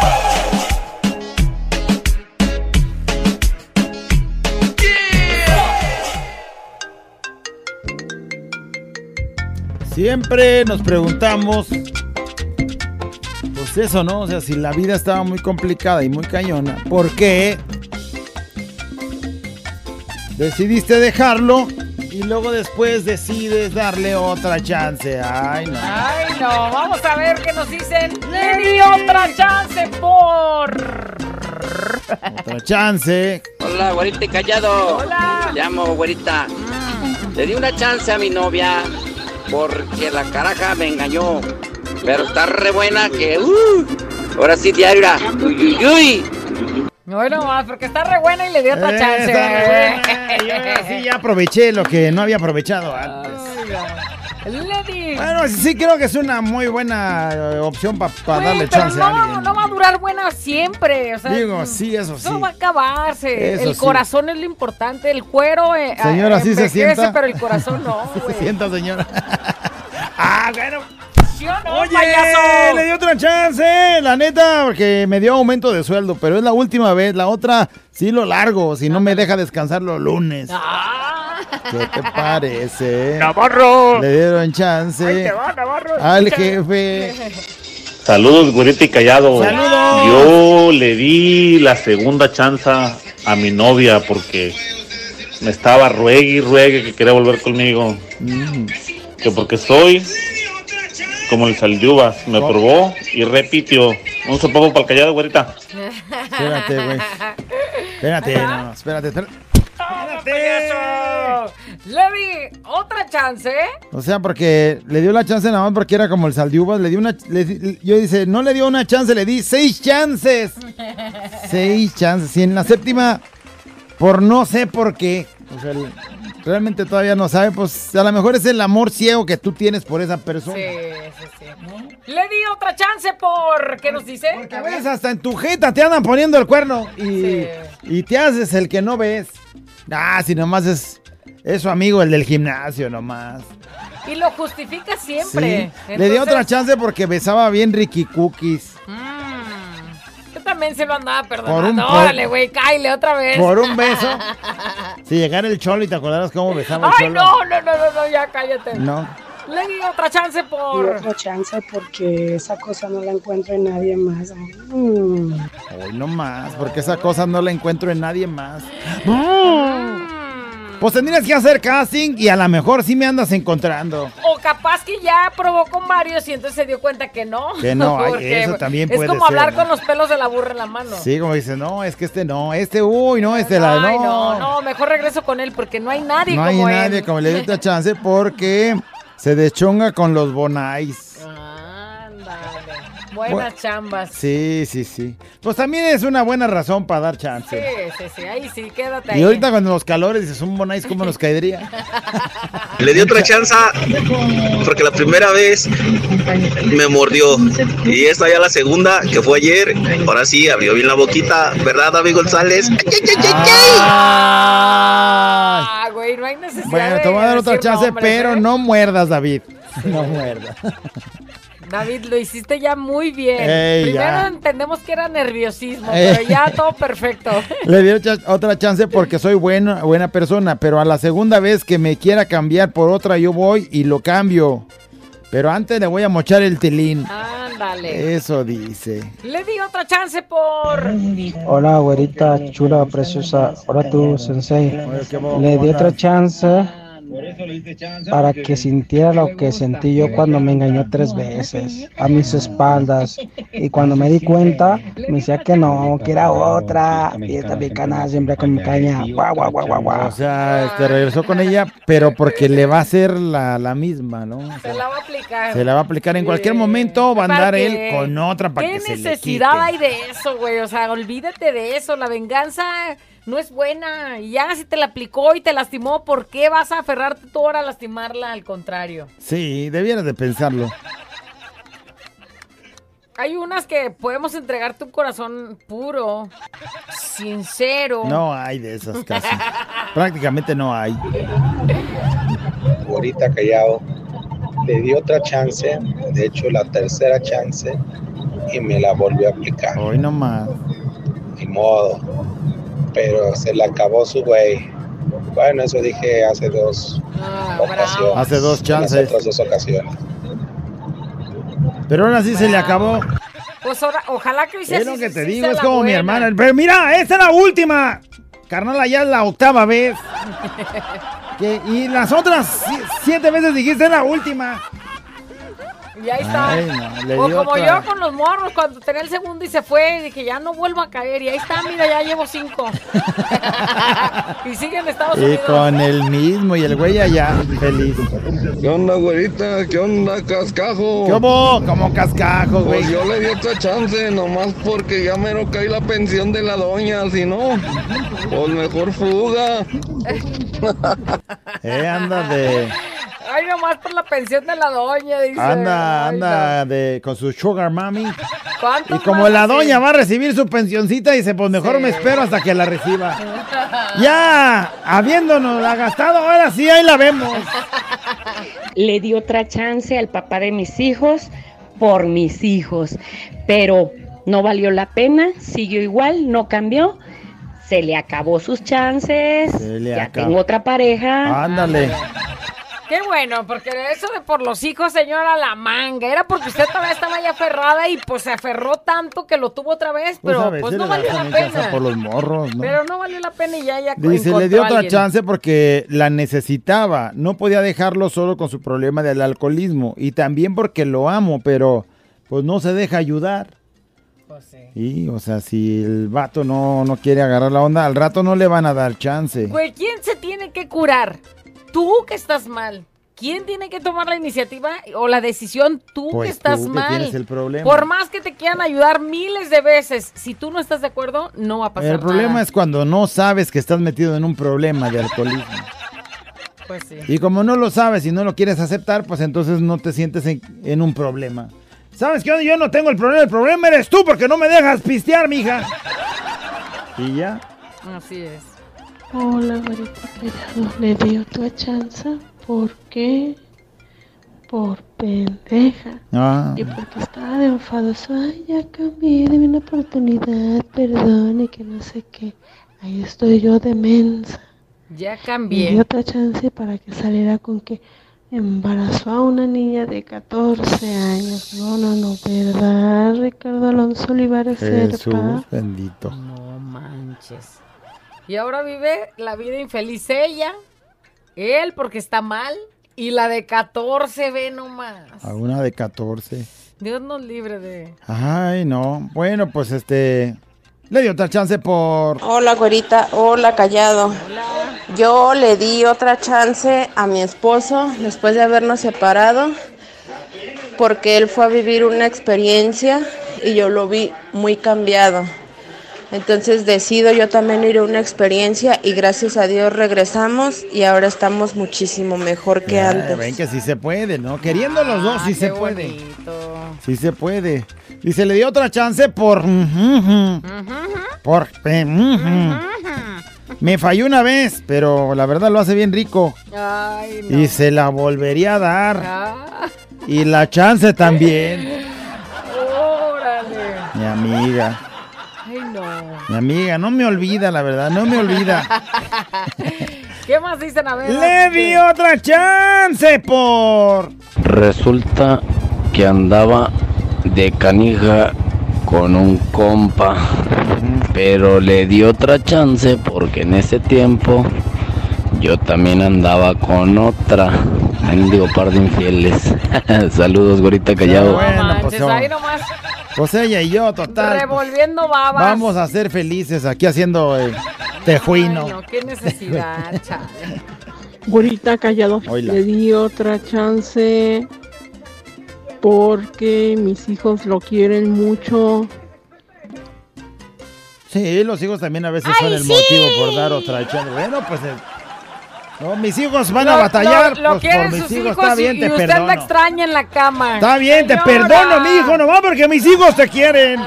Siempre nos preguntamos, pues eso, ¿no? O sea, si la vida estaba muy complicada y muy cañona, ¿por qué decidiste dejarlo y luego después decides darle otra chance? Ay, no. Ay, no, vamos a ver qué nos dicen. Le di otra chance por. Otra chance. Hola, güerita y callado. Hola. Me llamo güerita. Le di una chance a mi novia porque la caraja me engañó. Pero está re buena que. Uh, ahora sí, diario. era, Uy, uy, uy. Bueno, más, porque está re buena y le di otra Eh, chance. está re buena. Yo ahora sí ya aproveché lo que no había aprovechado antes. Le Bueno, sí creo que es una muy buena eh, opción para Güey, darle pero chance a no, alguien. no va a durar buena siempre. O sea, Digo, sí, eso sí. Eso va a acabarse. Eso el sí. corazón es lo importante. El cuero. eh, Señora, ah, ¿sí se sienta? pero el corazón no. Sí se sienta, señora. ah, bueno. ¿Sí o no, Oye, payaso? le di otra chance, la neta, porque me dio aumento de sueldo, pero es la última vez. La otra sí lo largo, si no me deja descansar los lunes. ¿Qué te parece? Navarro. Le dieron chance Ahí te va, Navarro. al jefe. Saludos, güerita y callado. Saludos. Yo le di la segunda chance a mi novia porque me estaba ruegue y ruegue que quería volver conmigo. Que porque soy como el saldivas. Me probó y repitió. Un sopapo para el callado, güerita. Espérate, güey. Espérate, no, espérate, espérate. Le di otra chance. O sea, porque le dio la chance nada más porque era como el saldiuvas. Le dio una. le di- yo dice, no le dio una chance, le di seis chances. Seis chances. Y en la séptima, por no sé por qué. O sea, realmente todavía no sabe. Pues a lo mejor es el amor ciego que tú tienes por esa persona. Sí, sí, sí. Le di otra chance por. ¿Qué nos dice? A veces hasta en tu jeta te andan poniendo el cuerno y, y te haces el que no ves. Ah, si nomás es Es su amigo, el del gimnasio nomás. Y lo justifica Sí. siempre. Le di Entonces, otra chance porque besaba bien Ricky Cookies. Yo también se lo andaba Por un perdonando. po- Órale, güey, cáile otra vez. Por un beso. Si llegara el cholo y te acordaras cómo besaba el Ay, cholo. no, no, no, no, no, ya cállate. No. Le di otra chance Y por. otra chance porque esa cosa no la encuentro en nadie más. Mm. Hoy no más, porque esa cosa no la encuentro en nadie más. Pues tendrías que hacer casting y a lo mejor sí me andas encontrando. O capaz que ya probó con varios y entonces se dio cuenta que no. Que no, Porque eso también Es puede como ser, hablar ¿no? con los pelos de la burra en la mano. Sí, como dices, no, es que este no, este, uy, no, este la Ay, no. no, no, mejor regreso con él porque no hay nadie No hay como nadie él. como le dio otra chance porque se deschonga con los bonais. Buenas chambas. Sí, sí, sí. Pues también es una buena razón para dar Sí, chance. sí, sí, ahí sí, quédate ahí. Y ahorita cuando los calores dices, un bonais, ¿cómo nos caería? Le di otra chance porque la primera vez me mordió. Y esta ya la segunda, que fue ayer. Ahora sí, abrió bien la boquita, ¿verdad, David González? Ah, güey, no hay necesidad Bueno, te voy a dar otra chance, pero ¿eh? no muerdas, David. No muerdas. David, lo hiciste ya muy bien. Ey, Primero ya. entendemos que era nerviosismo, Ey. pero ya todo perfecto. Le di otra- otra chance porque soy buena, buena persona, pero a la segunda vez que me quiera cambiar por otra, yo voy y lo cambio. Pero antes le voy a mochar el tilín. Ándale. Eso dice. Le di otra chance por. Hola, güerita chula, preciosa. Hola tú, sensei. Le di otra chance para que sintiera lo que sentí yo cuando me engañó tres veces a mis espaldas. Y cuando me di cuenta, me decía que no, que era otra. Y esta picana siempre con mi caña. Guau, guau, guau, guau, guau. O sea, este, regresó con ella, pero porque le va a hacer la, la misma, ¿no? O Se sea, la va a aplicar. se la va a aplicar en cualquier momento, va a andar ¿Para él con otra para ¿Qué que se le necesidad quite. hay de eso, güey? O sea, olvídate de eso. La venganza no es buena. Y ya si te la aplicó y te lastimó, ¿por qué vas a aferrarte tú ahora a lastimarla? Al contrario. Sí, debieras de pensarlo. Hay unas que podemos entregarte un corazón puro, sincero. No hay de esas casi. Prácticamente no hay. Ahorita callado. Le di otra chance, de hecho la tercera chance, y me la volvió a aplicar. Hoy nomás. Ni modo. Pero se le acabó su güey. Bueno, eso dije hace dos ocasiones. Hace dos chances. Las otras dos ocasiones. Pero ahora sí se le acabó. Pues ahora, ojalá que sea Es lo así, que te digo, es como mi hermana. Pero mira, esta es la última. Carnal, ya es la octava vez. Que- y las otras si- siete veces dijiste es la última. Y ahí está. Ay, no, le o como otra. yo con los morros, cuando tenía el segundo y se fue, dije, ya no vuelvo a caer. Y ahí está, mira, ya llevo cinco. y sigue en Estados Y Unidos. con el mismo y el güey allá, feliz. ¿Qué onda, güerita? ¿Qué onda, cascajo? ¿Qué hubo? Como cascajo, güey. Pues yo le di otra chance, nomás porque ya mero cae la pensión de la doña, si no, pues mejor fuga. Eh, anda de. Ay, nomás por la pensión de la doña, dice. Anda, Ay, anda de con su sugar mami. no. ¿Cuántos Y como la así? doña va a recibir su pensioncita, dice, pues mejor me espero hasta que la reciba. Ya, habiéndonos la gastado, ahora sí, ahí la vemos. Le di otra chance al papá de mis hijos por mis hijos, pero no valió la pena, siguió igual, no cambió. Se le acabó sus chances, le ya acabó. tengo otra pareja. Ándale. Qué bueno, porque eso de por los hijos, señora, la manga. Era porque usted todavía estaba ahí aferrada y pues se aferró tanto que lo tuvo otra vez, Pues, pero pues no valió la pena. por los morros, ¿no? Pero no valió la pena y ya, ya Dice, le dio otra chance porque la necesitaba. No podía dejarlo solo con su problema del alcoholismo. Y también porque lo amo, pero pues no se deja ayudar. Y, o sea, si el vato no, no quiere agarrar la onda, al rato no le van a dar chance. Güey, ¿quién se tiene que curar? Tú que estás mal. ¿Quién tiene que tomar la iniciativa o la decisión? Tú Pues que estás tú que mal. tienes el problema. Por más que te quieran ayudar miles de veces, si tú no estás de acuerdo, no va a pasar El problema es cuando no sabes que estás metido en un problema de alcoholismo. Pues sí. Y como no lo sabes y no lo quieres aceptar, pues entonces no te sientes en, en un problema. ¿Sabes qué? Yo no tengo el problema, el problema eres tú porque no me dejas pistear, mija. Y ya. Así es. Hola, güerita callado. Le di otra chance. ¿Por qué? Por pendeja. Ah. Y porque estaba de enfadoso. Ay, ya cambié, dame una oportunidad, perdón, y que no sé qué. Ahí estoy yo de mensa. Ya Le di cambié. otra chance para que saliera con que embarazó a una niña de 14 años. No, no, no, ¿verdad, Ricardo Alonso Olivares Jesús Serpa? bendito. No manches. Y ahora vive la vida infeliz ella, él porque está mal, y la de 14, ve nomás. A una de 14. Dios nos libre de... Ay, no. Bueno, pues este. Le di otra chance por. Hola, güerita. Hola, callado. Yo le di otra chance a mi esposo después de habernos separado porque él fue a vivir una experiencia y yo lo vi muy cambiado. Entonces decido yo también ir a una experiencia y gracias a Dios regresamos y ahora estamos muchísimo mejor que Ah, antes. Ven que sí se puede, ¿no? Queriendo los dos, sí se puede. bonito. Sí se puede. Y se le dio otra chance por. Por. Me falló una vez, pero la verdad lo hace bien rico. Ay, no. Y se la volvería a dar. Ah, Y la chance también. órale. Mi amiga. Mi amiga, no me olvida, la verdad, no me olvida. ¿Qué más dicen? A ver. Le di otra chance por. Resulta que andaba de canija con un compa, pero le di otra chance porque en ese tiempo yo también andaba con otra. Mendigo par de infieles. Saludos, gorita callado. Bueno, pues, oh, ahí nomás pues ella y yo, total. revolviendo babas. Vamos a ser felices aquí haciendo el tejuino. Ay, no, qué necesidad, chale. Güerita callado. Oila. Le di otra chance porque mis hijos lo quieren mucho. Sí, los hijos también a veces son el motivo por dar otra chance. Bueno, pues. No, mis hijos van a batallar. Lo, lo pues quieren por mis sus hijos, hijos está bien, y, te y usted la perdono. extraña en la cama. Está bien, te perdono, mi hijo, nomás porque mis hijos te quieren.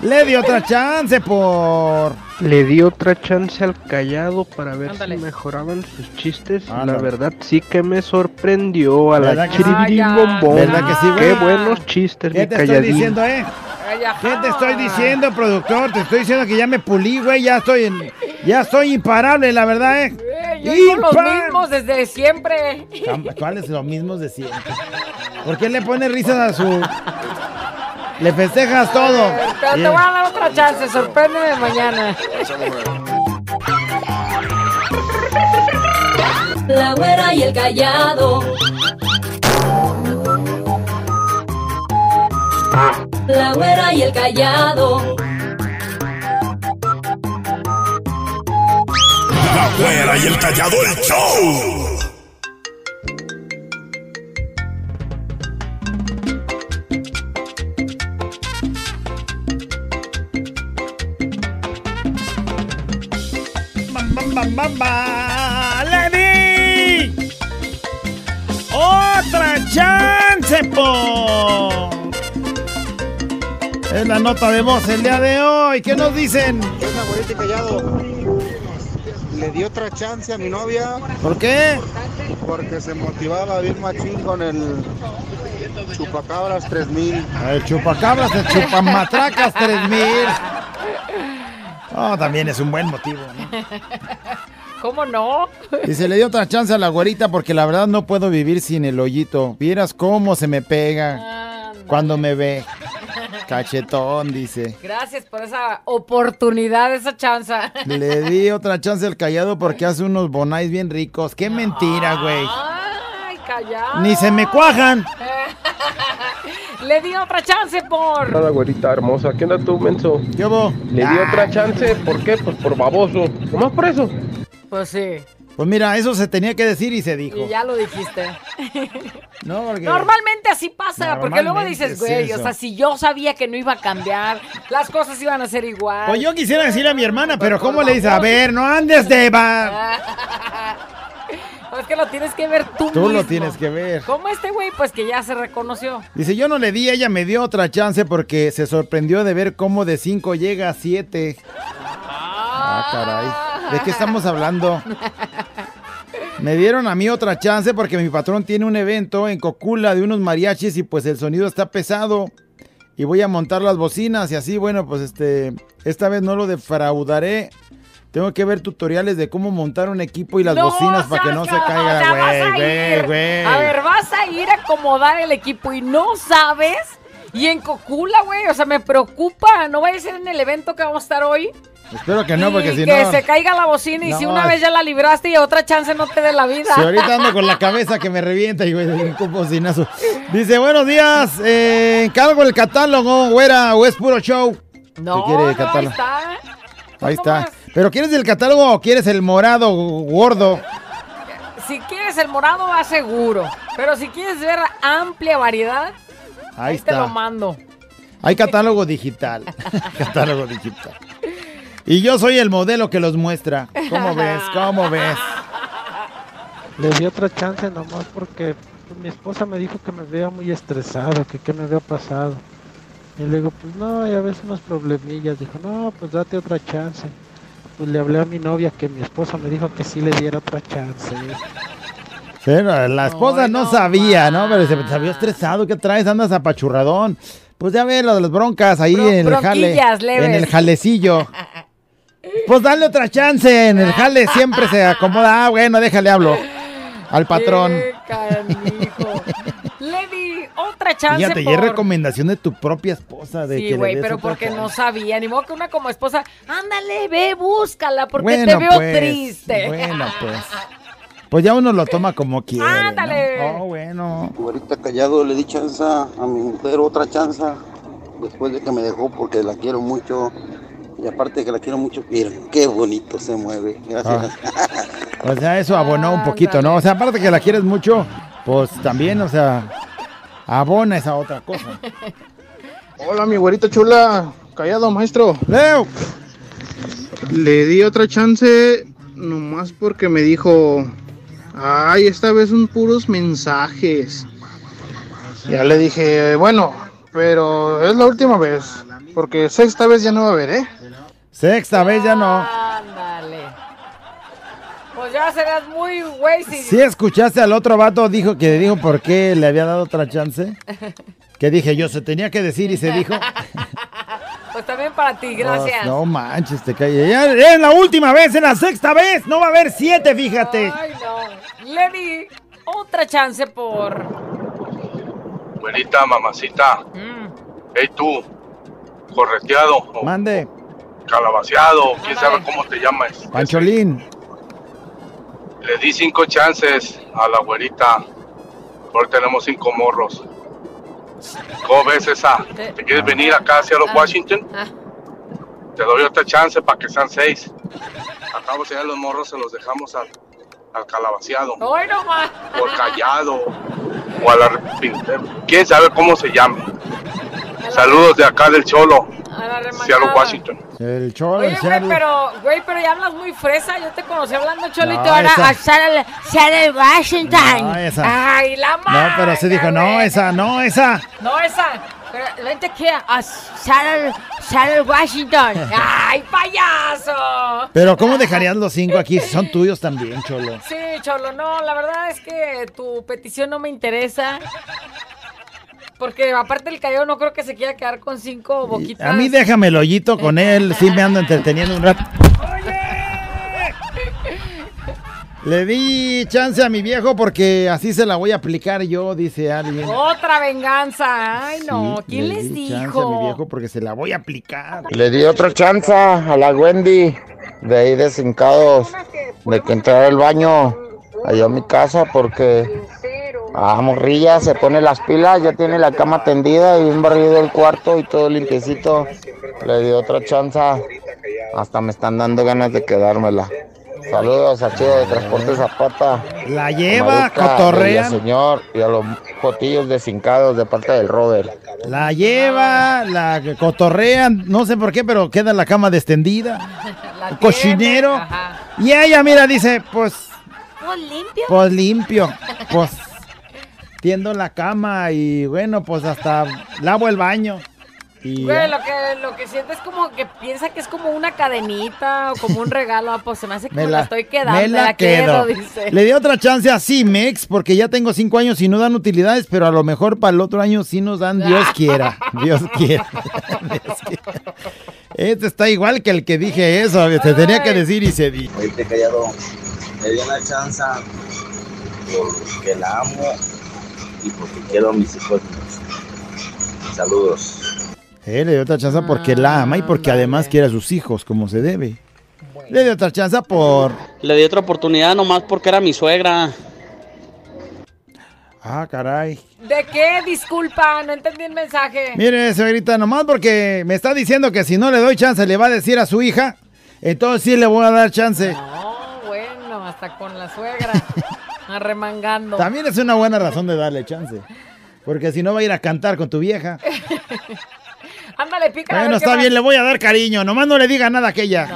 Le di otra chance por. Le di otra chance al callado para ver Ándale. si mejoraban sus chistes. La Ándale. verdad sí que me sorprendió a ¿Verdad la chiribiribombón. ¿Verdad que sí, güey? Qué buenos chistes, ¿Qué mi te estoy calladín. diciendo, eh? ¿Qué te estoy diciendo, productor? Te estoy diciendo que ya me pulí, güey. Ya estoy en- ya estoy imparable, la verdad, eh. Eh, Yo digo los mismos desde siempre. ¿Cuáles los mismos de siempre? ¿Por qué le pones risas a su... Le festejas todo? Pero te voy a dar otra chance, sorpréndeme mañana. La güera y el callado. La güera y el callado. La güera y el callado el show. Bam, bam, bam, bam, bam. ¡Le di! ¡Otra chance, po! Es la nota de voz el día de hoy. ¿Qué nos dicen? ¿Qué onda, güerita y callado? Le di otra chance a mi novia ¿Por qué? porque se motivaba bien machín con el chupacabras 3000. El chupacabras, el chupamatracas 3000. Oh, también es un buen motivo. ¿no? ¿Cómo no? Y se le dio otra chance a la güerita porque la verdad no puedo vivir sin el hoyito. Vieras cómo se me pega cuando me ve. Cachetón, dice. Gracias por esa oportunidad, esa chance. Le di otra chance al callado porque hace unos bonais bien ricos. ¡Qué mentira, güey! Ay, callado. Ni se me cuajan. Le di otra chance por. Hola, güerita hermosa. ¿Qué onda tú, menso? ¿Qué? Le di otra chance. ¿Por qué? Pues por baboso. Nomás por eso. Pues sí. Pues mira, eso se tenía que decir y se dijo. Y ya lo dijiste. No, porque... Normalmente así pasa, porque luego dices, es güey, o sea, si yo sabía que no iba a cambiar, las cosas iban a ser igual. Pues yo quisiera decirle a mi hermana, pero ¿cómo le dice? A ver, no andes de... Es que lo tienes que ver tú Tú lo tienes que ver. Como este güey, pues que ya se reconoció. Dice, yo no le di, ella me dio otra chance porque se sorprendió de ver cómo de 5 llega a 7. Ah, caray. ¿De qué estamos hablando? Me dieron a mí otra chance porque mi patrón tiene un evento en Cocula de unos mariachis y pues el sonido está pesado. Y voy a montar las bocinas y así, bueno, pues este, esta vez no lo defraudaré. Tengo que ver tutoriales de cómo montar un equipo y las No, bocinas para que no se caiga, güey, güey, güey. A ver, vas a ir a acomodar el equipo y no sabes. Y en Cocula, güey, o sea, me preocupa. No vaya a ser en el evento que vamos a estar hoy. Espero que no, porque si que no... se caiga la bocina y si una vez ya la libraste y otra chance no te dé la vida. Si ahorita ando con la cabeza que me revienta y güey, un bocinazo. Dice, buenos días, eh, encargo el catálogo, güera, o es puro show. No, ¿Qué quiere no, el catálogo? ahí está. Ahí está. ¿Pero quieres el catálogo o quieres el morado gordo? Si quieres el morado, va seguro. Pero si quieres ver amplia variedad, Ahí ahí te lo está. mando. Hay catálogo digital. catálogo digital. Y yo soy el modelo que los muestra. ¿Cómo ves? ¿Cómo ves? Le di otra chance nomás porque mi esposa me dijo que me veía muy estresado, que qué me había pasado. Y le digo, pues no, ya ves unos problemillas. Dijo, no, pues date otra chance. Pues le hablé a mi novia que mi esposa me dijo que sí le diera otra chance. Sí, la esposa no, sabía, ¿no? Pero se, había estresado. ¿Qué traes? Andas apachurradón. Pues ya ves lo de las broncas ahí en el jale. leves. En el jalecillo. Pues dale otra chance. En el jale siempre se acomoda. Ah, bueno, déjale hablo. Al patrón. Le di otra chance Fíjate, y por... es recomendación de tu propia esposa de Sí, güey, pero porque no sabía. Ni modo que una como esposa, ándale, ve, búscala, porque Bueno, te veo pues, triste. Bueno, pues. Pues ya uno lo toma como quiere. ¿no? Ándale. Oh, bueno. Ahorita callado le di chance a mi mujer, otra chance, después de que me dejó porque la quiero mucho. Y aparte de que la quiero mucho, miren, qué bonito se mueve. Gracias. O sea, eso abonó un poquito, ¿no? O sea, aparte que la quieres mucho, pues también, o sea, abona esa otra cosa. Hola, mi güerita chula. Callado, maestro. Leo. Le di otra chance nomás porque me dijo, ay, esta vez son puros mensajes. Ya le dije, bueno, pero es la última vez, porque sexta vez ya no va a haber, ¿eh? Sexta vez ya no. Ándale. Pues ya serás muy güey si... ¿Sí escuchaste al otro vato dijo que dijo por qué le había dado otra chance? Que dije yo, se tenía que decir y se dijo. Pues también para ti, gracias. Pues, no manches, te cae. Ya es la última vez, es la sexta vez. No va a haber siete, fíjate. Ay. Le di otra chance por... Güerita, mamacita. Mm. Hey tú, correteado o Mande, calabaceado, quién sabe cómo te llamas. Pancholín. Le di cinco chances a la güerita. Ahora tenemos cinco morros. ¿Cómo ves esa? ¿Te quieres venir acá hacia los Washington? Ah. Te doy otra chance para que sean seis. Acabo de los morros, se los dejamos al, al calabaceado. Hoy no más. O al callado. O al arrepintero. ¿Quién sabe cómo se llame? Saludos de acá del Cholo. A la Seattle. Washington. El cholo, Oye, güey, pero, güey, pero ya hablas muy fresa. Yo te conocí hablando cholito. No, ahora esa- a Seattle, Seattle, Washington. No, esa. Ay, la No, madre. pero se dijo, no, esa, no, esa. No, esa. Pero vente aquí a Seattle, Seattle, Washington. Ay, payaso. Pero ¿cómo dejarías los cinco aquí? si Son tuyos también, cholo. Sí, Cholo, no, la verdad es que tu petición no me interesa. Porque aparte el cayó no creo que se quiera quedar con cinco boquitas. A mí déjame el hoyito con él, sí me ando entreteniendo un rato. Le di chance a mi viejo porque así se la voy a aplicar yo, dice alguien. Otra venganza. Ay, no. Sí, ¿Quién le les di chance a mi dijo? viejo porque se la voy a aplicar. Le di otra chance a la Wendy de ahí de Cincados, de que entrara al baño allá a mi casa porque a morrilla se pone las pilas, ya tiene la cama tendida y un barrido el cuarto y todo limpiecito. Le di otra chance, hasta me están dando ganas de quedármela. Saludos a Chido de Transporte Zapata. La lleva, al señor y a los jotillos de Cincados de parte del Robert. La lleva, la cotorrean, no sé por qué, pero queda la cama descendida. La Cochinero. tiene, ajá. Y ella, mira, dice, pues, Pues limpio. pues limpio. Pues tiendo la cama y bueno, pues hasta lavo el baño. Y Güey, ya. lo que, lo que siento es como que piensa que es como una cadenita o como un regalo. Ah, Pues se me hace como me la, la, estoy quedando. me la quedo, quedo. dice. Le di otra chance a Cimex porque ya tengo cinco años y no dan utilidades, pero a lo mejor para el otro año sí nos dan, Dios quiera. Dios quiera. Dios quiera. Este está igual que el que dije eso, te tenía que decir y se di. Oíste callado, me dio una chance porque la amo y porque quiero a mis hijos. Saludos. Eh, le dio otra chance porque la ama y porque además quiere a sus hijos como se debe. Le dio otra chance por... Le di otra oportunidad nomás porque era mi suegra. Ah, caray. ¿De qué? Disculpa, no entendí el mensaje. Mire, señorita, nomás porque me está diciendo que si no le doy chance le va a decir a su hija, entonces sí le voy a dar chance. No, bueno, hasta con la suegra. Arremangando. También es una buena razón de darle chance. Porque si no va a ir a cantar con tu vieja. Ándale, pica. Bueno, está bien, le voy a dar cariño. Nomás no le diga nada a aquella.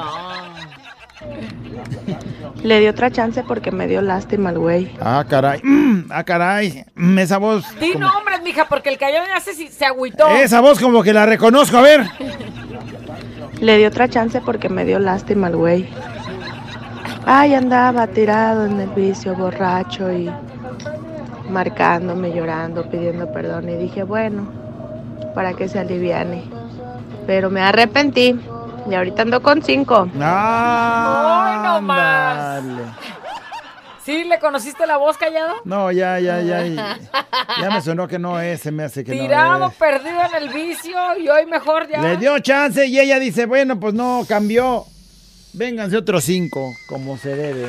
Le di otra chance porque me dio lástima el güey. Ah, caray. Mm, ah, caray. Mm, esa voz. Di como- nombres, mija, porque el callado ya se, se agüitó. Esa voz como que la reconozco. A ver. Le di otra chance porque me dio lástima el güey. Ay, andaba tirado en el vicio, borracho y marcándome, llorando, pidiendo perdón. Y dije, bueno, para que se aliviane. Pero me arrepentí. Y ahorita ando con cinco. Ay, no más. ¿Sí le conociste la voz, callado? No, ya, ya, ya. Ya me sonó que no es, se me hace que Tirado, no es. perdido en el vicio y hoy mejor ya. Le dio chance y ella dice, bueno, pues no, cambió. Vénganse otros cinco, como se debe.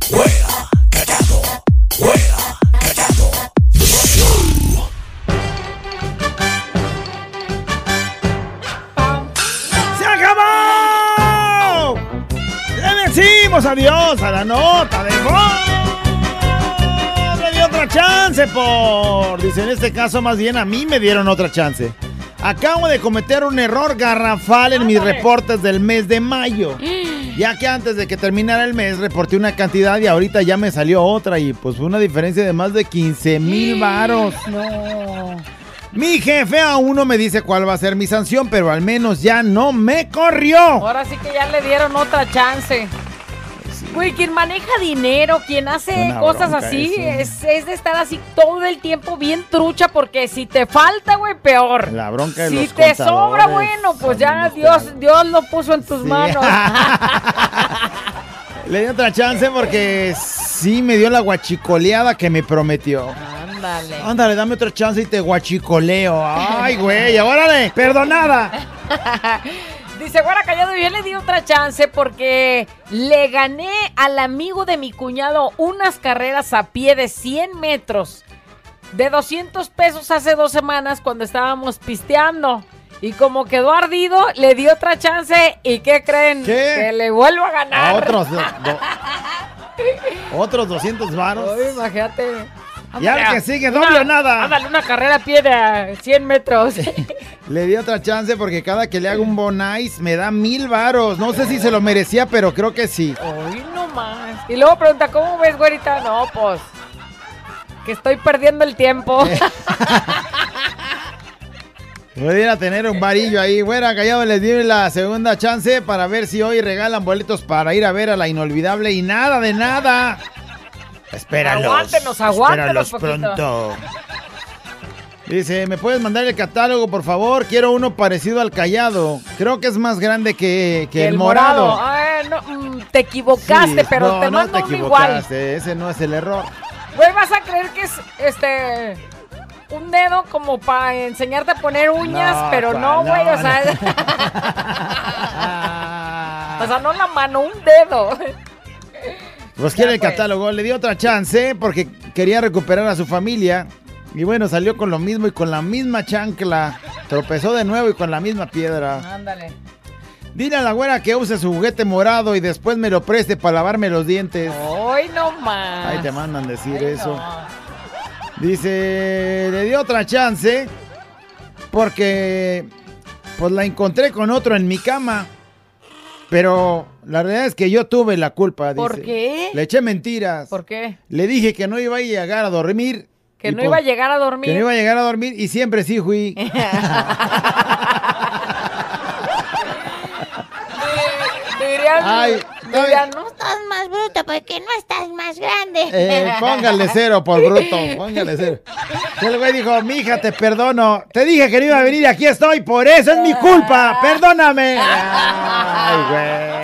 ¡Se decimos adiós a la nota de voz. Le di otra chance por... Dice, en este caso más bien a mí me dieron otra chance. Acabo de cometer un error garrafal en mis reportes del mes de mayo. Ya que antes de que terminara el mes reporté una cantidad y ahorita ya me salió otra y pues fue una diferencia de más de 15 mil varos. No. Mi jefe aún no me dice cuál va a ser mi sanción, pero al menos ya no me corrió. Ahora sí que ya le dieron otra chance. Güey, quien maneja dinero, quien hace Una cosas así, es, es de estar así todo el tiempo bien trucha, porque si te falta, güey, peor. La bronca de Si los te sobra, bueno, pues ya Dios, Dios lo puso en tus manos. Le di otra chance porque sí me dio la guachicoleada que me prometió. Ándale. Ándale, dame otra chance y te guachicoleo. Ay, güey, órale, perdonada. Dice, Guara Callado, yo le di otra chance porque le gané al amigo de mi cuñado unas carreras a pie de 100 metros de 200 pesos hace dos semanas cuando estábamos pisteando. Y como quedó ardido, le di otra chance y ¿qué creen? Que le vuelvo a ganar. A otros, do- do- otros 200 varos. Imagínate. Y al que sigue, doble o nada. Ándale, una carrera a pie de 100 metros. Le di otra chance porque cada que le hago un bonais me da mil varos. No sé si se lo merecía, pero creo que sí. Uy, no más. Y luego pregunta, ¿cómo ves, güerita? No, pues, que estoy perdiendo el tiempo. Pudiera tener un varillo ahí. Bueno, callado, les di la segunda chance para ver si hoy regalan boletos para ir a ver a la inolvidable y nada de nada. Espéralos. Aguántenos, aguántenos Espéralos pronto. Dice, ¿me puedes mandar el catálogo, por favor? Quiero uno parecido al callado. Creo que es más grande que, que el, morado. Ay, no, mm, te equivocaste, Sí, pero no, te no mando te uno igual. Ese no es el error. Güey, vas a creer que es este un dedo como para enseñarte a poner uñas, No, pero no, No, güey, o no. sea, o sea, no la mano, un dedo. Pues quiere el catálogo. Le di otra chance porque quería recuperar a su familia. Y bueno, salió con lo mismo y con la misma chancla. Tropezó de nuevo y con la misma piedra. Ándale. Dile a la güera que use su juguete morado y después me lo preste para lavarme los dientes. Hoy no más. Ahí te mandan decir eso. Dice, le di otra chance porque pues la encontré con otro en mi cama. Pero la realidad es que yo tuve la culpa. ¿Por dice. qué? Le eché mentiras. ¿Por qué? Le dije que no iba a llegar a dormir Que no iba a llegar a dormir. Que no iba a llegar a dormir y siempre sí fui. Dirían, Ay, dirían, No estás más bruto porque no estás más grande. Eh, póngale cero por bruto, póngale cero. El güey dijo, mija, te perdono. Te dije que no iba a venir, aquí estoy, por eso es mi culpa, perdóname. Ay, güey.